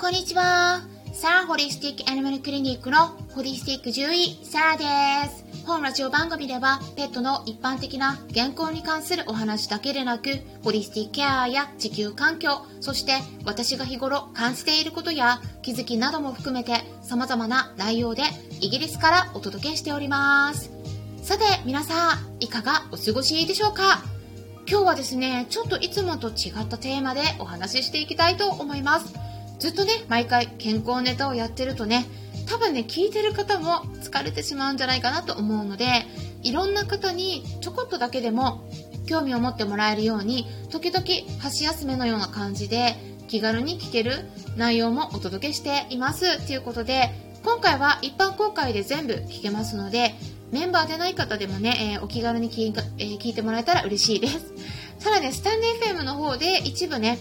こんにちは。サラホリスティックアニマルクリニックのホリスティック獣医、サラです。本ラジオ番組では、ペットの一般的な健康に関するお話だけでなく、ホリスティックケアや地球環境、そして私が日頃感じていることや気づきなども含めて様々な内容でイギリスからお届けしております。さて、皆さん、いかがお過ごしでしょうか？今日はですね、ちょっといつもと違ったテーマでお話ししていきたいと思います。ずっとね、毎回健康ネタをやってるとね、多分ね、聞いてる方も疲れてしまうんじゃないかなと思うので、いろんな方にちょこっとだけでも興味を持ってもらえるように、時々箸休めのような感じで気軽に聞ける内容もお届けしています。ということで、今回は一般公開で全部聞けますので、メンバーでない方でもね、えー、お気軽に聞,、えー、聞いてもらえたら嬉しいです。さらに、スタンデー FM の方で一部ね、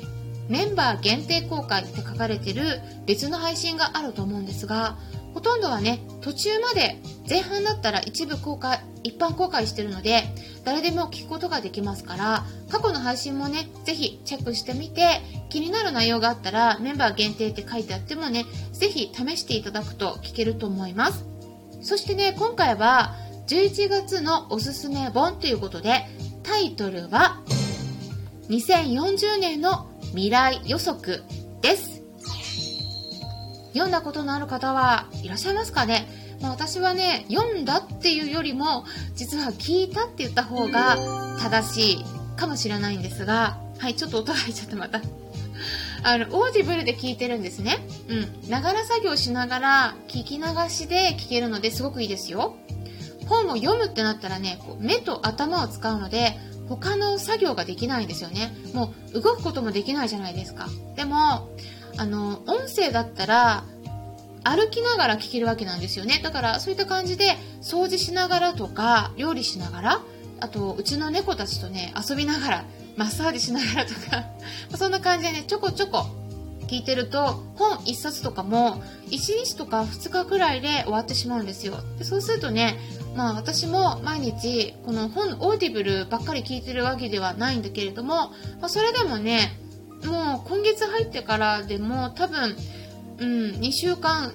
メンバー限定公開って書かれてる別の配信があると思うんですが、ほとんどはね、途中まで前半だったら一部公開、一般公開してるので、誰でも聞くことができますから、過去の配信もね、ぜひチェックしてみて、気になる内容があったらメンバー限定って書いてあってもね、ぜひ試していただくと聞けると思います。そしてね、今回は11月のおすすめ本ということで、タイトルは、2040年の未来予測です。読んだことのある方はいらっしゃいますかね、まあ、私はね、読んだっていうよりも、実は聞いたって言った方が正しいかもしれないんですが、はい、ちょっと音が入っちゃったまた。あの、オーディブルで聞いてるんですね。うん。ながら作業しながら、聞き流しで聞けるのですごくいいですよ。本を読むってなったらね、こう目と頭を使うので、他の作業ができないんですよね。もう動くこともできないじゃないですか。でも、あの、音声だったら、歩きながら聞けるわけなんですよね。だからそういった感じで掃除しながらとか、料理しながら、あとうちの猫たちとね、遊びながら、マッサージしながらとか、そんな感じでね、ちょこちょこ聞いてると、本1冊とかも1日とか2日くらいで終わってしまうんですよ。でそうするとね、まあ私も毎日この本オーディブルばっかり聞いてるわけではないんだけれども、まあ、それでもねもう今月入ってからでも多分、うん、2週間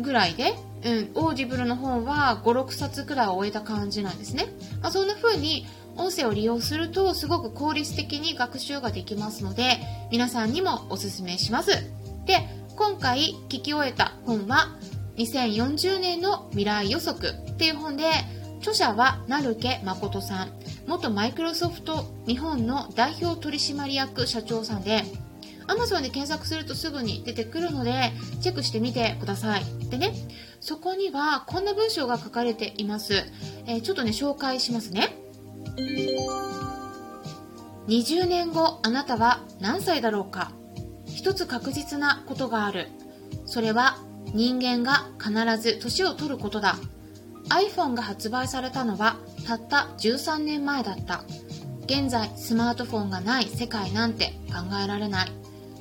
ぐらいで、うん、オーディブルの本は56冊くらい終えた感じなんですね、まあ、そんな風に音声を利用するとすごく効率的に学習ができますので皆さんにもおすすめしますで今回聞き終えた本は2040年の未来予測っていう本で、著者は成家誠さん、元マイクロソフト日本の代表取締役社長さんで、Amazon で検索するとすぐに出てくるので、チェックしてみてください。でね、そこにはこんな文章が書かれています。えー、ちょっとね、紹介しますね。20年後、あなたは何歳だろうか？一つ確実なことがある。それは人間が必ず年を取ることだ。iPhone が発売されたのはたった13年前だった。現在スマートフォンがない世界なんて考えられない。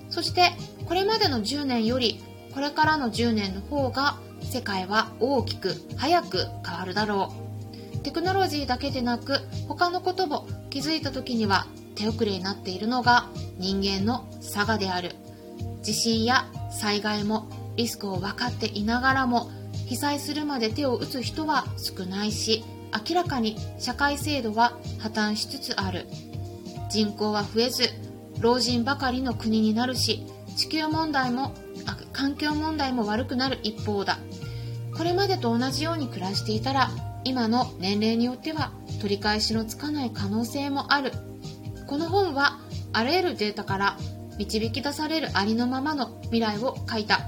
そしてこれまでの10年よりこれからの10年の方が世界は大きく早く変わるだろう。テクノロジーだけでなく他のことも気づいた時には手遅れになっているのが人間の差がである地震や災害もリスクを分かっていながらも被災するまで手を打つ人は少ないし明らかに社会制度は破綻しつつある人口は増えず老人ばかりの国になるし地球問題も環境問題も悪くなる一方だこれまでと同じように暮らしていたら今の年齢によっては取り返しのつかない可能性もある。この本はあらゆるデータから導き出されるありのままの未来を書いた。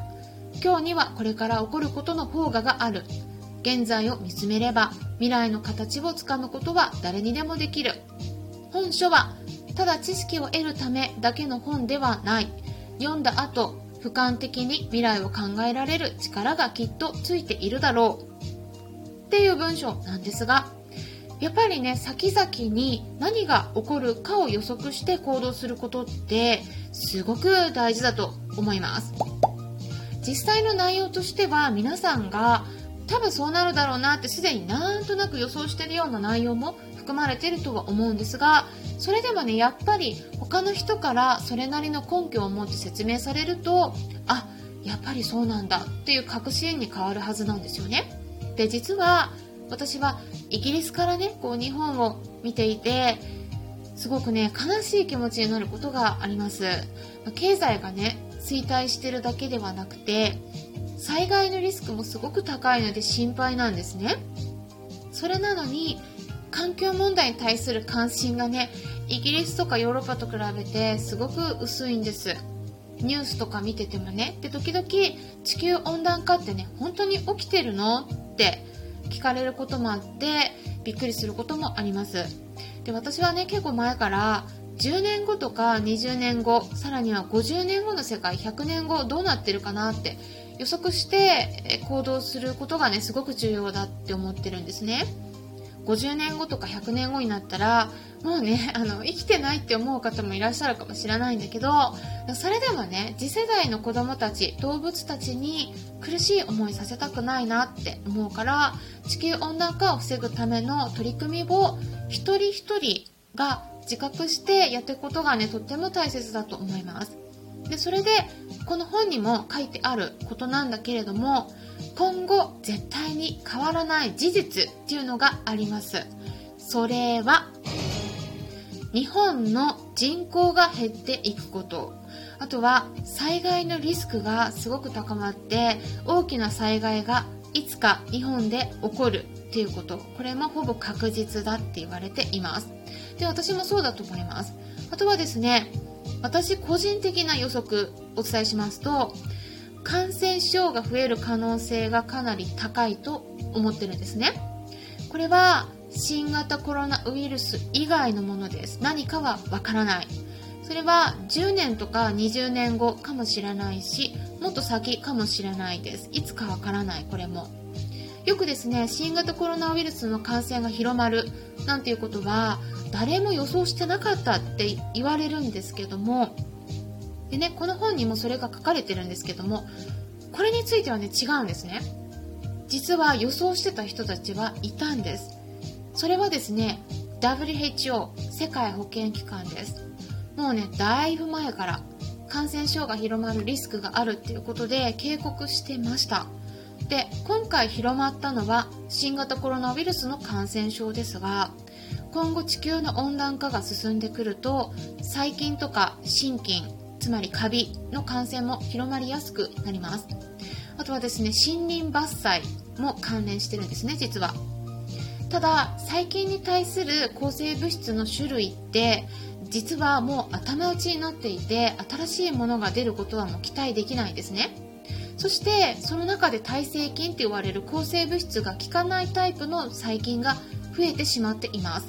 今日にはこれから起こることの方ががある。現在を見つめれば未来の形をつかむことは誰にでもできる。本書はただ知識を得るためだけの本ではない。読んだ後俯瞰的に未来を考えられる力がきっとついているだろう。っていう文章なんですがやっぱりね先々に何が起こるかを予測して行動することってすごく大事だと思います実際の内容としては皆さんが多分そうなるだろうなってすでになんとなく予想してるような内容も含まれてるとは思うんですがそれでもねやっぱり他の人からそれなりの根拠を持って説明されるとあやっぱりそうなんだっていう確信に変わるはずなんですよね。で、実は私はイギリスからね、こう日本を見ていて、すごくね、悲しい気持ちになることがあります。経済がね、衰退してるだけではなくて、災害のリスクもすごく高いので心配なんですね。それなのに、環境問題に対する関心がね、イギリスとかヨーロッパと比べてすごく薄いんです。ニュースとか見ててもね、で、時々地球温暖化ってね、本当に起きてるの？っって聞かれることもあって、びっくりすることもあります。で、私はね、結構前から10年後とか20年後、さらには50年後の世界、100年後どうなってるかなって予測して行動することがね、すごく重要だって思ってるんですね。50年後とか100年後になったら、もうね、あの、生きてないって思う方もいらっしゃるかもしれないんだけど、それでもね、次世代の子供たち、動物たちに苦しい思いさせたくないなって思うから、地球温暖化を防ぐための取り組みを一人一人が自覚してやっていくことがね、とっても大切だと思います。で、それで、この本にも書いてあることなんだけれども、今後絶対に変わらない事実っていうのがあります。それは、日本の人口が減っていくこと。あとは災害のリスクがすごく高まって大きな災害がいつか日本で起こるっていうこと。これもほぼ確実だって言われています。で、私もそうだと思います。あとはですね、私個人的な予測お伝えしますと、感染症が増える可能性がかなり高いと思ってるんですね。これは新型コロナウイルス以外のものです。何かはわからない。それは10年とか20年後かもしれないし、もっと先かもしれないです。いつかわからない、これも。よくですね、新型コロナウイルスの感染が広まるなんていうことは、誰も予想してなかったって言われるんですけども、でね、この本にもそれが書かれてるんですけども、これについてはね、違うんですね。実は予想してた人たちはいたんです。それはですね、WHO 世界保健機関です。もうね、だいぶ前から感染症が広まるリスクがあるっていうことで警告してました。で、今回広まったのは新型コロナウイルスの感染症ですが、今後地球の温暖化が進んでくると、細菌とか心筋、つまりカビの感染も広まりやすくなります。あとはですね、森林伐採も関連してるんですね、実は。ただ細菌に対する抗生物質の種類って実はもう頭打ちになっていて新しいものが出ることはもう期待できないですね。そしてその中で耐性菌って言われる抗生物質が効かないタイプの細菌が増えてしまっています。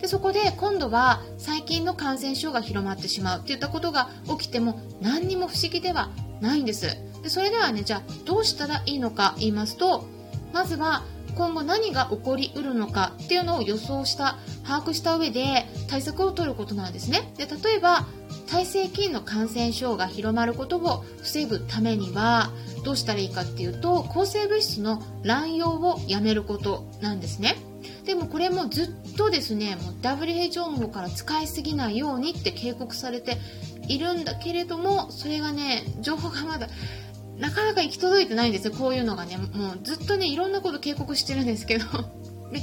でそこで今度は細菌の感染症が広まってしまうっていったことが起きても何にも不思議ではないんです。でそれではねじゃあどうしたらいいのか言いますとまずは今後何が起こりうるのかっていうのを予想した把握した上で対策を取ることなんですね。で例えば耐性菌の感染症が広まることを防ぐためにはどうしたらいいかっていうと抗生物質の乱用をやめることなんですね。でもこれもずっとですねもう WHO の方から使いすぎないようにって警告されているんだけれどもそれがね情報がまだなかなか行き届いてないんですよ、こういうのがね。もうずっとね、いろんなこと警告してるんですけど。で、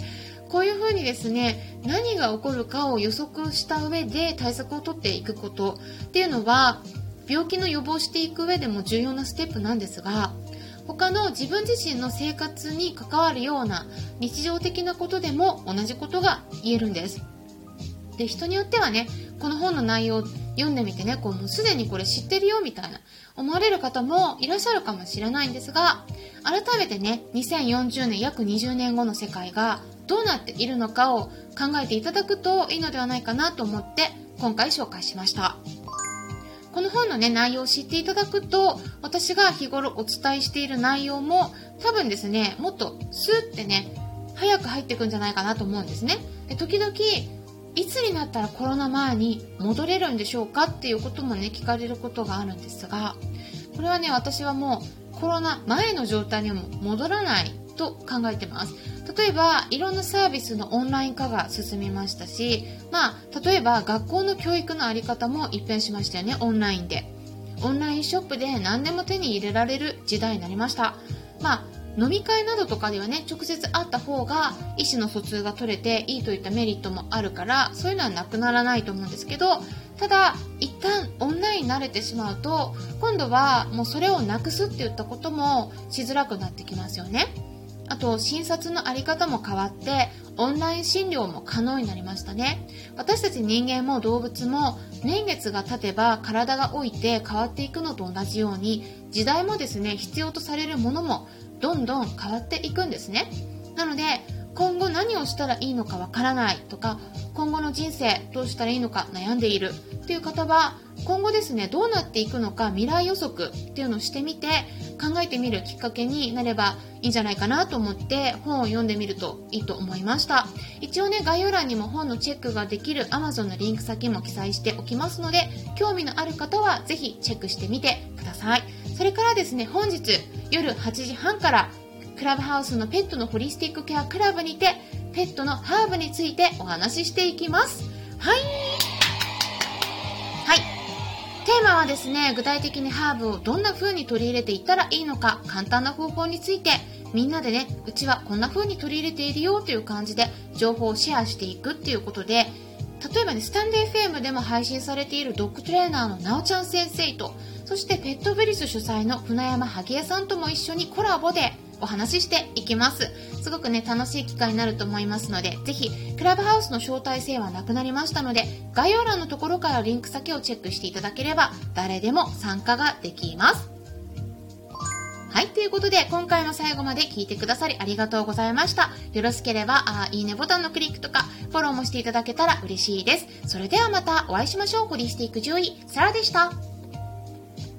こういう風にですね、何が起こるかを予測した上で対策を取っていくことっていうのは、病気の予防していく上でも重要なステップなんですが、他の自分自身の生活に関わるような日常的なことでも同じことが言えるんです。で、人によってはね、この本の内容読んでみてね、こうもうすでにこれ知ってるよみたいな思われる方もいらっしゃるかもしれないんですが、改めてね、2040年約20年後の世界がどうなっているのかを考えていただくといいのではないかなと思って今回紹介しました。この本のね、内容を知っていただくと、私が日頃お伝えしている内容も多分ですね、もっとスーってね、早く入っていくんじゃないかなと思うんですね。で時々いつになったらコロナ前に戻れるんでしょうかっていうこともね聞かれることがあるんですがこれはね私はもうコロナ前の状態にも戻らないと考えてます例えばいろんなサービスのオンライン化が進みましたしまあ例えば学校の教育の在り方も一変しましたよねオンラインでオンラインショップで何でも手に入れられる時代になりました。まあ飲み会などとかではね、直接会った方が意思の疎通が取れていいといったメリットもあるから、そういうのはなくならないと思うんですけど、ただ、一旦オンラインに慣れてしまうと、今度はもうそれをなくすって言ったこともしづらくなってきますよね。あと、診察のあり方も変わって、オンライン診療も可能になりましたね。私たち人間も動物も年月が経てば体が老いて変わっていくのと同じように、時代もですね、必要とされるものもどんどん変わっていくんですね。なので、今後何をしたらいいのかわからないとか、今後の人生どうしたらいいのか悩んでいるっていう方は、今後ですね、どうなっていくのか未来予測っていうのをしてみて考えてみるきっかけになればいいんじゃないかなと思って本を読んでみるといいと思いました。一応ね、概要欄にも本のチェックができる Amazon のリンク先も記載しておきますので、興味のある方はぜひチェックしてみてください。それからですね、本日夜8時半からクラブハウスのペットのホリスティックケアクラブにてペットのハーブについてお話ししていきます。はい。はい。テーマはですね、具体的にハーブをどんな風に取り入れていったらいいのか、簡単な方法について、みんなでね、うちはこんな風に取り入れているよという感じで情報をシェアしていくっていうことで、例えばね、スタンデー FM でも配信されているドッグトレーナーのなおちゃん先生と、そしてペットブリス主催の船山萩江さんとも一緒にコラボでお話ししていきます。すごくね、楽しい機会になると思いますので、ぜひ、クラブハウスの招待制はなくなりましたので、概要欄のところからリンク先をチェックしていただければ、誰でも参加ができます。はい、ということで、今回も最後まで聞いてくださりありがとうございました。よろしければ、あいいねボタンのクリックとか、フォローもしていただけたら嬉しいです。それではまたお会いしましょう。ホリスティック獣医、サラでした。